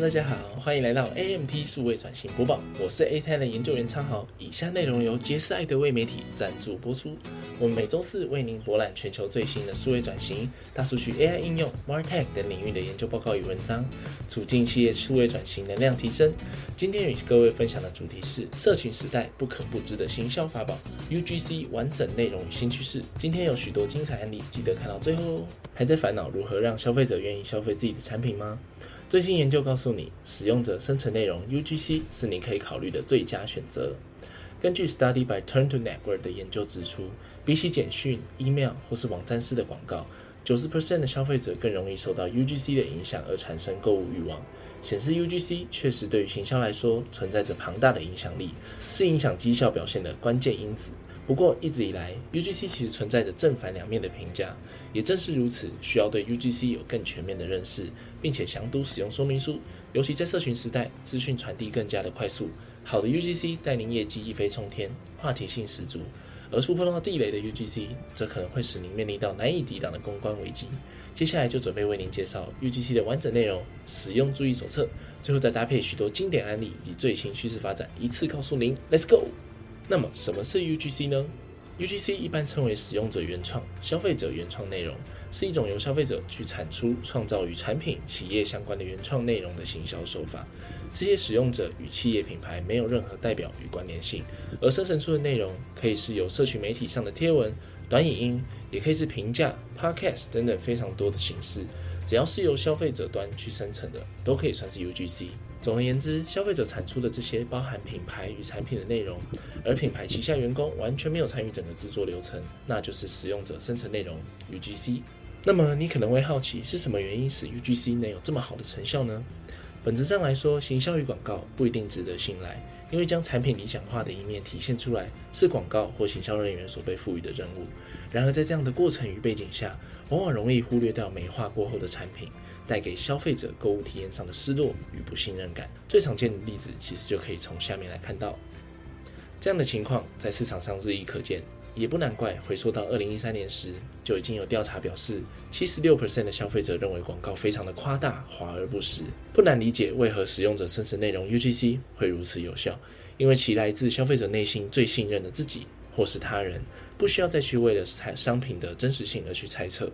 大家好，欢迎来到 AMT 数位转型播报，我是 A 泰的研究员昌豪。以下内容由杰斯爱德威媒体赞助播出。我们每周四为您博览全球最新的数位转型、大数据、AI 应用、MarTech 等领域的研究报告与文章，促进企业数位转型能量提升。今天与各位分享的主题是社群时代不可不知的行销法宝 UGC 完整内容与新趋势。今天有许多精彩案例，记得看到最后哦。还在烦恼如何让消费者愿意消费自己的产品吗？最新研究告诉你，使用者生成内容 UGC 是你可以考虑的最佳选择。根据 Study by Turn to Network 的研究指出，比起简讯、email 或是网站式的广告，九十 percent 的消费者更容易受到 UGC 的影响而产生购物欲望。显示 UGC 确实对于行销来说存在着庞大的影响力，是影响绩效表现的关键因子。不过，一直以来，UGC 其实存在着正反两面的评价。也正是如此，需要对 UGC 有更全面的认识，并且详读使用说明书。尤其在社群时代，资讯传递更加的快速，好的 UGC 带领业绩一飞冲天，话题性十足；而触碰到地雷的 UGC，则可能会使您面临到难以抵挡的公关危机。接下来就准备为您介绍 UGC 的完整内容、使用注意手册，最后再搭配许多经典案例以及最新趋势发展，一次告诉您。Let's go！那么什么是 UGC 呢？UGC 一般称为使用者原创、消费者原创内容，是一种由消费者去产出、创造与产品、企业相关的原创内容的行销手法。这些使用者与企业品牌没有任何代表与关联性，而生成出的内容可以是由社群媒体上的贴文、短影音，也可以是评价、Podcast 等等非常多的形式。只要是由消费者端去生成的，都可以算是 UGC。总而言之，消费者产出的这些包含品牌与产品的内容，而品牌旗下员工完全没有参与整个制作流程，那就是使用者生成内容 UGC。那么你可能会好奇，是什么原因使 UGC 能有这么好的成效呢？本质上来说，行销与广告不一定值得信赖，因为将产品理想化的一面体现出来，是广告或行销人员所被赋予的任务。然而在这样的过程与背景下，往往容易忽略掉美化过后的产品带给消费者购物体验上的失落与不信任感。最常见的例子其实就可以从下面来看到，这样的情况在市场上日益可见，也不难怪。回溯到二零一三年时，就已经有调查表示，七十六 percent 的消费者认为广告非常的夸大、华而不实。不难理解为何使用者生成内容 UGC 会如此有效，因为其来自消费者内心最信任的自己或是他人。不需要再去为了产商品的真实性而去猜测。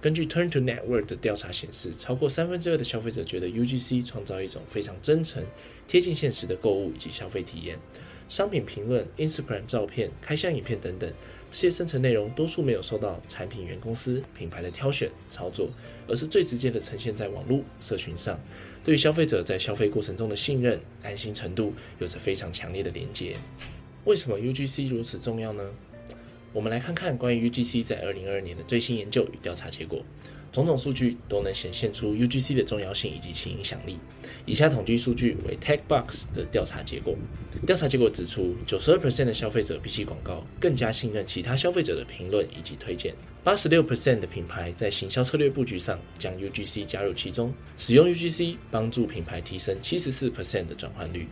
根据 Turn to Network 的调查显示，超过三分之二的消费者觉得 UGC 创造一种非常真诚、贴近现实的购物以及消费体验。商品评论、Instagram 照片、开箱影片等等，这些生成内容多数没有受到产品原公司品牌的挑选操作，而是最直接的呈现在网络社群上，对于消费者在消费过程中的信任、安心程度有着非常强烈的连接。为什么 UGC 如此重要呢？我们来看看关于 UGC 在二零二二年的最新研究与调查结果，种种数据都能显现出 UGC 的重要性以及其影响力。以下统计数据为 TechBox 的调查结果。调查结果指出，九十二 percent 的消费者比起广告更加信任其他消费者的评论以及推荐。八十六 percent 的品牌在行销策略布局上将 UGC 加入其中，使用 UGC 帮助品牌提升七十四 percent 的转换率。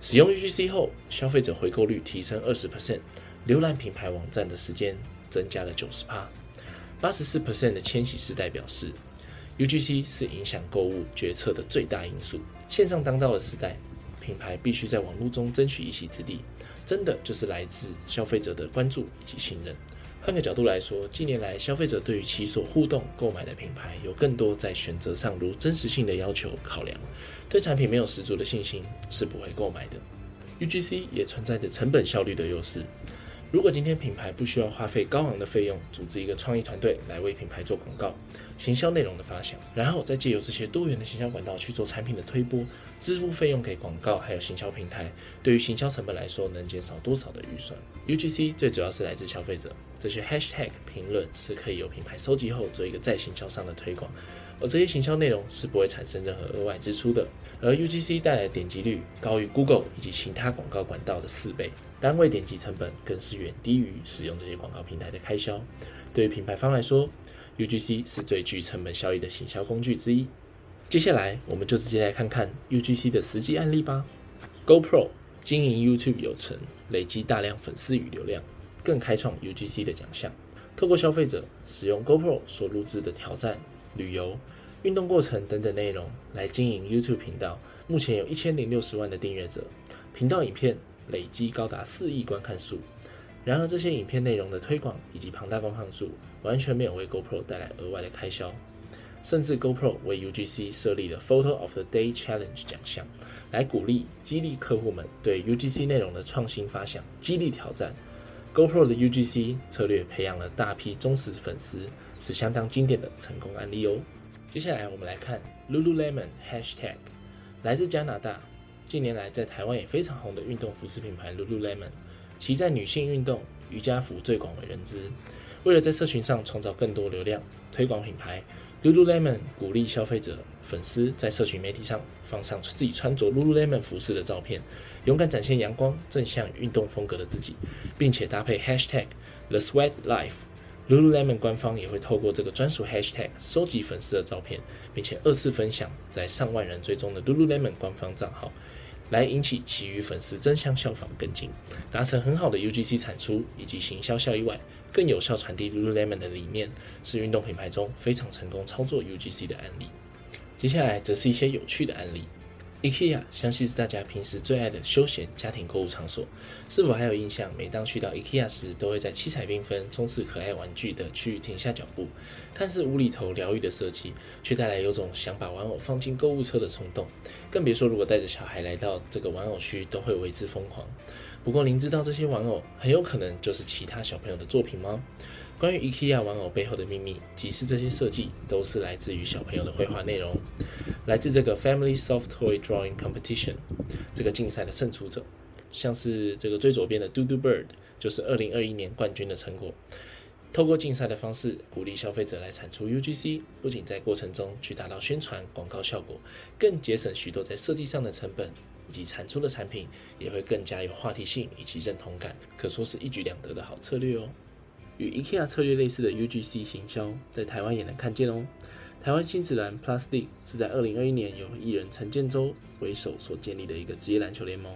使用 UGC 后，消费者回购率提升二十 percent。浏览品牌网站的时间增加了九十帕，八十四 percent 的千禧世代表示，UGC 是影响购物决策的最大因素。线上当道的时代，品牌必须在网络中争取一席之地，真的就是来自消费者的关注以及信任。换个角度来说，近年来消费者对于其所互动购买的品牌有更多在选择上如真实性的要求考量，对产品没有十足的信心是不会购买的。UGC 也存在着成本效率的优势。如果今天品牌不需要花费高昂的费用，组织一个创意团队来为品牌做广告、行销内容的发想，然后再借由这些多元的行销管道去做产品的推播，支付费用给广告还有行销平台，对于行销成本来说，能减少多少的预算？UGC 最主要是来自消费者，这些 Hashtag 评论是可以由品牌收集后做一个再行销上的推广，而这些行销内容是不会产生任何额外支出的。而 UGC 带来的点击率高于 Google 以及其他广告管道的四倍。单位点击成本更是远低于使用这些广告平台的开销。对于品牌方来说，UGC 是最具成本效益的行销工具之一。接下来，我们就直接来看看 UGC 的实际案例吧。GoPro 经营 YouTube 有成，累积大量粉丝与流量，更开创 UGC 的奖项。透过消费者使用 GoPro 所录制的挑战、旅游、运动过程等等内容来经营 YouTube 频道，目前有一千零六十万的订阅者，频道影片累积高达四亿观看数。然而，这些影片内容的推广以及庞大观看数，完全没有为 GoPro 带来额外的开销。甚至 GoPro 为 UGC 设立了 Photo of the Day Challenge 奖项，来鼓励、激励客户们对 UGC 内容的创新发想、激励挑战。GoPro 的 UGC 策略培养了大批忠实粉丝，是相当经典的成功案例哦。接下来我们来看 Lululemon Hashtag，来自加拿大，近年来在台湾也非常红的运动服饰品牌 Lululemon，其在女性运动瑜伽服最广为人知。为了在社群上创造更多流量，推广品牌，Lululemon 鼓励消费者粉丝在社群媒体上放上自己穿着 Lululemon 服饰的照片，勇敢展现阳光、正向运动风格的自己，并且搭配 Hashtag The Sweat Life。Lululemon 官方也会透过这个专属 Hashtag 收集粉丝的照片，并且二次分享在上万人追踪的 Lululemon 官方账号，来引起其余粉丝争相效仿跟进，达成很好的 UGC 产出以及行销效益外，更有效传递 Lululemon 的理念，是运动品牌中非常成功操作 UGC 的案例。接下来则是一些有趣的案例。IKEA 相信是大家平时最爱的休闲家庭购物场所，是否还有印象？每当去到 IKEA 时，都会在七彩缤纷、充斥可爱玩具的区域停下脚步，看似无厘头疗愈的设计，却带来有种想把玩偶放进购物车的冲动。更别说如果带着小孩来到这个玩偶区，都会为之疯狂。不过，您知道这些玩偶很有可能就是其他小朋友的作品吗？关于 IKEA 玩偶背后的秘密，即是这些设计都是来自于小朋友的绘画内容，来自这个 Family Soft Toy Drawing Competition 这个竞赛的胜出者，像是这个最左边的 Dodo Bird 就是2021年冠军的成果。透过竞赛的方式鼓励消费者来产出 UGC，不仅在过程中去达到宣传广告效果，更节省许多在设计上的成本，以及产出的产品也会更加有话题性以及认同感，可说是一举两得的好策略哦。与 IKEA 策略类似的 UGC 行销，在台湾也能看见哦。台湾新子篮 PlusD 是在2021年由艺人陈建州为首所建立的一个职业篮球联盟，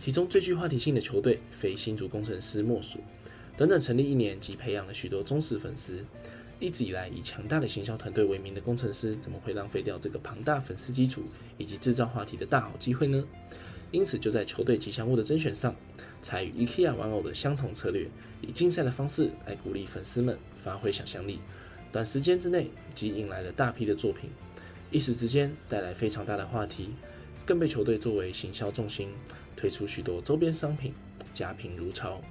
其中最具话题性的球队非新竹工程师莫属。短短成立一年，即培养了许多忠实粉丝。一直以来以强大的行销团队为名的工程师，怎么会浪费掉这个庞大粉丝基础以及制造话题的大好机会呢？因此，就在球队吉祥物的甄选上。采与 IKEA 玩偶的相同策略，以竞赛的方式来鼓励粉丝们发挥想象力。短时间之内即引来了大批的作品，一时之间带来非常大的话题，更被球队作为行销重心，推出许多周边商品，家贫如潮，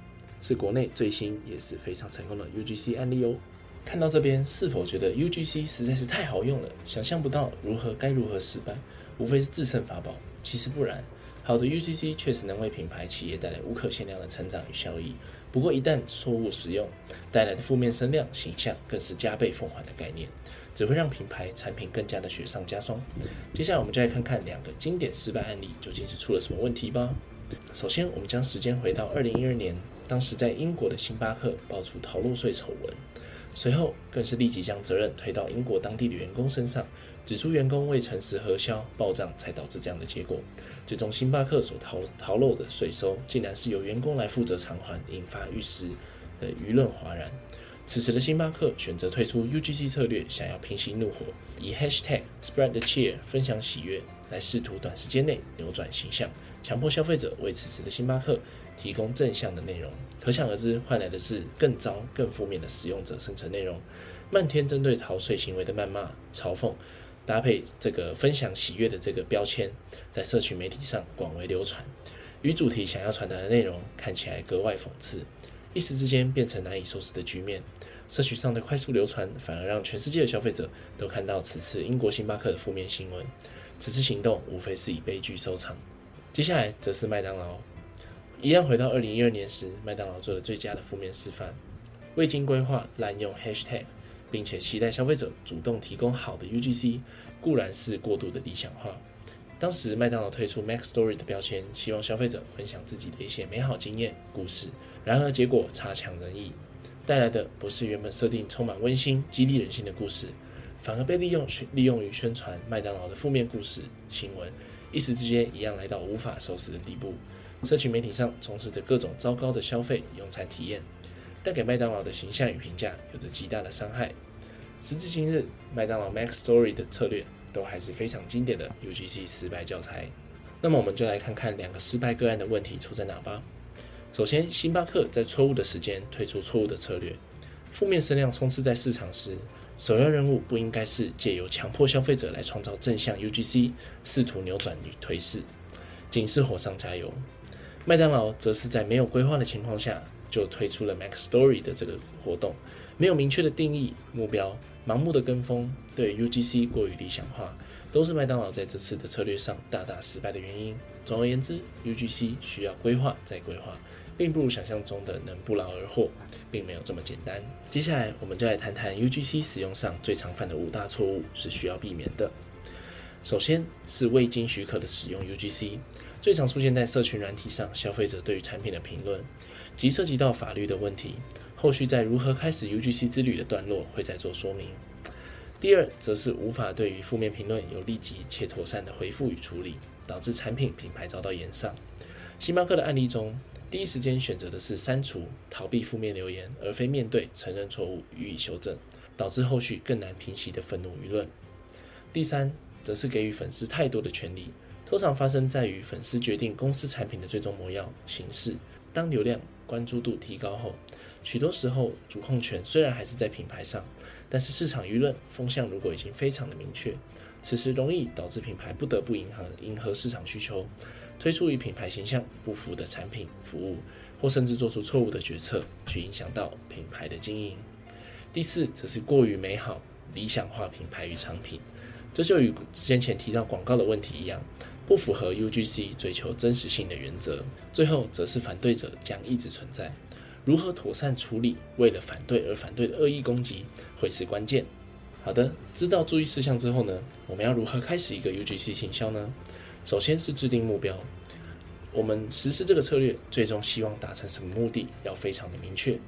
是国内最新也是非常成功的 UGC 案例哦。看到这边，是否觉得 UGC 实在是太好用了，想象不到如何该如何失败，无非是制胜法宝？其实不然。好的 UGC 确实能为品牌企业带来无可限量的成长与效益，不过一旦错误使用，带来的负面声量形象更是加倍奉还的概念，只会让品牌产品更加的雪上加霜。接下来我们就来看看两个经典失败案例究竟是出了什么问题吧。首先，我们将时间回到二零一二年，当时在英国的星巴克爆出逃漏税丑闻。随后，更是立即将责任推到英国当地的员工身上，指出员工未诚实核销报账，才导致这样的结果。最终，星巴克所逃逃漏的税收，竟然是由员工来负责偿还，引发一时的舆论哗然。此时的星巴克选择退出 UGC 策略，想要平息怒火，以 Hashtag Spread the Cheer 分享喜悦，来试图短时间内扭转形象，强迫消费者为此时的星巴克。提供正向的内容，可想而知，换来的是更糟、更负面的使用者生成内容。漫天针对逃税行为的谩骂、嘲讽，搭配这个分享喜悦的这个标签，在社群媒体上广为流传，与主题想要传达的内容看起来格外讽刺，一时之间变成难以收拾的局面。社区上的快速流传，反而让全世界的消费者都看到此次英国星巴克的负面新闻。此次行动无非是以悲剧收场。接下来则是麦当劳。一样回到二零一二年时，麦当劳做了最佳的负面示范，未经规划滥用 Hashtag，并且期待消费者主动提供好的 UGC，固然是过度的理想化。当时麦当劳推出 Mac Story 的标签，希望消费者分享自己的一些美好经验故事。然而结果差强人意，带来的不是原本设定充满温馨、激励人心的故事，反而被利用利用于宣传麦当劳的负面故事新闻，一时之间一样来到无法收拾的地步。社群媒体上充斥着各种糟糕的消费用餐体验，带给麦当劳的形象与评价有着极大的伤害。时至今日，麦当劳 Mac Story 的策略都还是非常经典的 UGC 失败教材。那么我们就来看看两个失败个案的问题出在哪吧。首先，星巴克在错误的时间推出错误的策略，负面声量充斥在市场时，首要任务不应该是借由强迫消费者来创造正向 UGC，试图扭转与颓势，仅是火上加油。麦当劳则是在没有规划的情况下就推出了 Mac Story 的这个活动，没有明确的定义目标。盲目的跟风，对 UGC 过于理想化，都是麦当劳在这次的策略上大大失败的原因。总而言之，UGC 需要规划再规划，并不如想象中的能不劳而获，并没有这么简单。接下来，我们就来谈谈 UGC 使用上最常犯的五大错误是需要避免的。首先是未经许可的使用 UGC，最常出现在社群软体上，消费者对于产品的评论，即涉及到法律的问题。后续在如何开始 UGC 之旅的段落会再做说明。第二，则是无法对于负面评论有立即且妥善的回复与处理，导致产品品牌遭到延上。星巴克的案例中，第一时间选择的是删除、逃避负面留言，而非面对、承认错误予以修正，导致后续更难平息的愤怒舆论。第三，则是给予粉丝太多的权利，通常发生在于粉丝决定公司产品的最终模样、形式。当流量关注度提高后，许多时候，主控权虽然还是在品牌上，但是市场舆论风向如果已经非常的明确，此时容易导致品牌不得不迎合迎合市场需求，推出与品牌形象不符的产品服务，或甚至做出错误的决策，去影响到品牌的经营。第四，则是过于美好理想化品牌与产品，这就与先前提到广告的问题一样，不符合 UGC 追求真实性的原则。最后，则是反对者将一直存在。如何妥善处理为了反对而反对的恶意攻击，会是关键。好的，知道注意事项之后呢，我们要如何开始一个 UGC 行销呢？首先是制定目标，我们实施这个策略，最终希望达成什么目的，要非常的明确。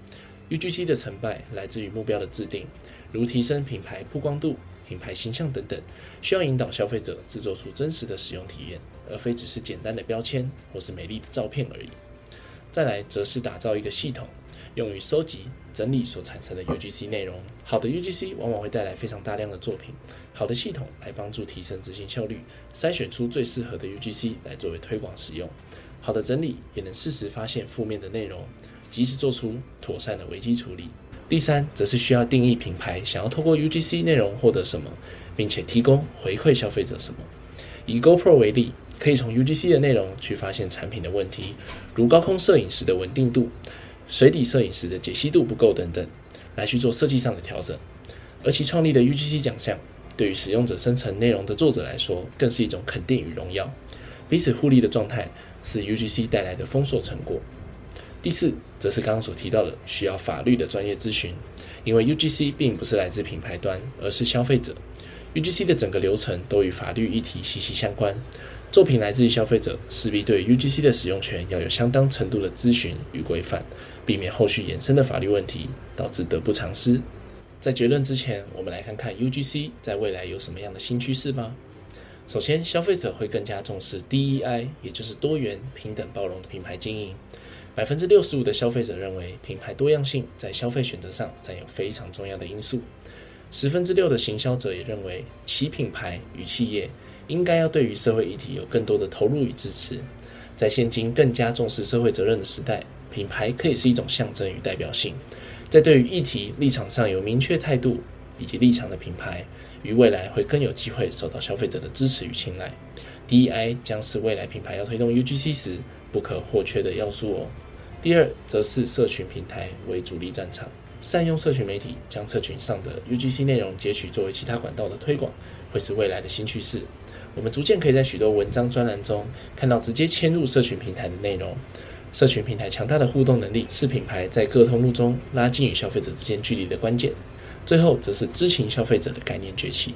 UGC 的成败来自于目标的制定，如提升品牌曝光度、品牌形象等等，需要引导消费者制作出真实的使用体验，而非只是简单的标签或是美丽的照片而已。再来则是打造一个系统，用于收集、整理所产生的 UGC 内容。好的 UGC 往往会带来非常大量的作品，好的系统来帮助提升执行效率，筛选出最适合的 UGC 来作为推广使用。好的整理也能适时发现负面的内容，及时做出妥善的危机处理。第三，则是需要定义品牌想要透过 UGC 内容获得什么，并且提供回馈消费者什么。以 GoPro 为例。可以从 UGC 的内容去发现产品的问题，如高空摄影时的稳定度、水底摄影时的解析度不够等等，来去做设计上的调整。而其创立的 UGC 奖项，对于使用者生成内容的作者来说，更是一种肯定与荣耀。彼此互利的状态，是 UGC 带来的丰硕成果。第四，则是刚刚所提到的需要法律的专业咨询，因为 UGC 并不是来自品牌端，而是消费者。UGC 的整个流程都与法律议题息息相关。作品来自于消费者，势必对 UGC 的使用权要有相当程度的咨询与规范，避免后续衍生的法律问题导致得不偿失。在结论之前，我们来看看 UGC 在未来有什么样的新趋势吧。首先，消费者会更加重视 DEI，也就是多元、平等、包容的品牌经营。百分之六十五的消费者认为，品牌多样性在消费选择上占有非常重要的因素。十分之六的行销者也认为，其品牌与企业。应该要对于社会议题有更多的投入与支持。在现今更加重视社会责任的时代，品牌可以是一种象征与代表性。在对于议题立场上有明确态度以及立场的品牌，于未来会更有机会受到消费者的支持与青睐。DEI 将是未来品牌要推动 UGC 时不可或缺的要素哦。第二，则是社群平台为主力战场，善用社群媒体，将社群上的 UGC 内容截取作为其他管道的推广，会是未来的新趋势。我们逐渐可以在许多文章专栏中看到直接迁入社群平台的内容。社群平台强大的互动能力是品牌在各通路中拉近与消费者之间距离的关键。最后，则是知情消费者的概念崛起。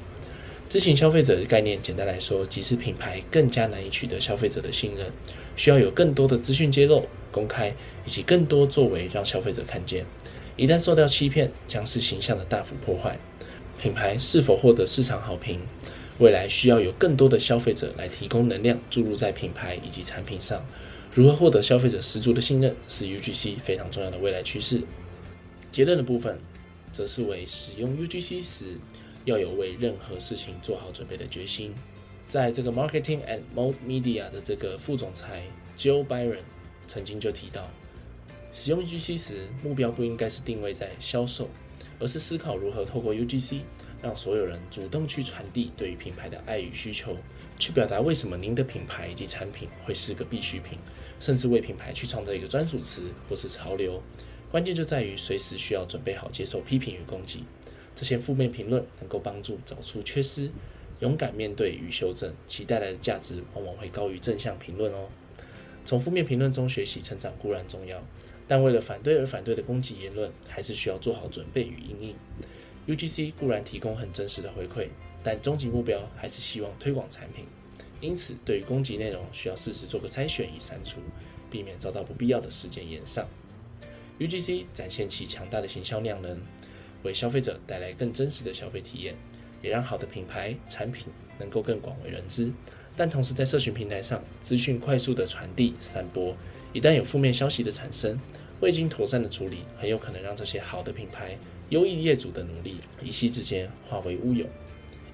知情消费者的概念，简单来说，即使品牌更加难以取得消费者的信任，需要有更多的资讯揭露、公开，以及更多作为让消费者看见。一旦受到欺骗，将是形象的大幅破坏。品牌是否获得市场好评？未来需要有更多的消费者来提供能量注入在品牌以及产品上。如何获得消费者十足的信任，是 UGC 非常重要的未来趋势。结论的部分，则是为使用 UGC 时要有为任何事情做好准备的决心。在这个 Marketing and Mode Media 的这个副总裁 Joe Byron 曾经就提到，使用 UGC 时，目标不应该是定位在销售，而是思考如何透过 UGC 让所有人主动去传递对于品牌的爱与需求，去表达为什么您的品牌以及产品会是个必需品，甚至为品牌去创造一个专属词或是潮流。关键就在于随时需要准备好接受批评与攻击。这些负面评论能够帮助找出缺失，勇敢面对与修正，其带来的价值往往会高于正向评论哦。从负面评论中学习成长固然重要。但为了反对而反对的攻击言论，还是需要做好准备与应应。UGC 固然提供很真实的回馈，但终极目标还是希望推广产品。因此，对于攻击内容，需要适时做个筛选与删除，避免遭到不必要的事件延上。UGC 展现其强大的行销量能，为消费者带来更真实的消费体验，也让好的品牌产品能够更广为人知。但同时，在社群平台上，资讯快速的传递散播，一旦有负面消息的产生，未经妥善的处理，很有可能让这些好的品牌、优异业主的努力一夕之间化为乌有。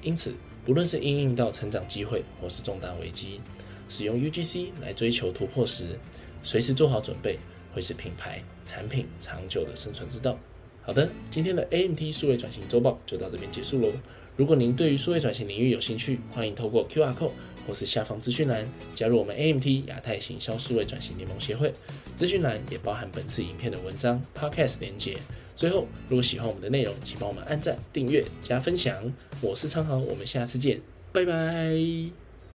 因此，不论是应应到成长机会，或是重大危机，使用 UGC 来追求突破时，随时做好准备，会是品牌产品长久的生存之道。好的，今天的 AMT 数位转型周报就到这边结束喽。如果您对于数位转型领域有兴趣，欢迎透过 QR Code 或是下方资讯栏加入我们 AMT 亚太行销数位转型联盟协会。资讯栏也包含本次影片的文章、Podcast 连结。最后，如果喜欢我们的内容，请帮我们按赞、订阅、加分享。我是昌豪，我们下次见，拜拜。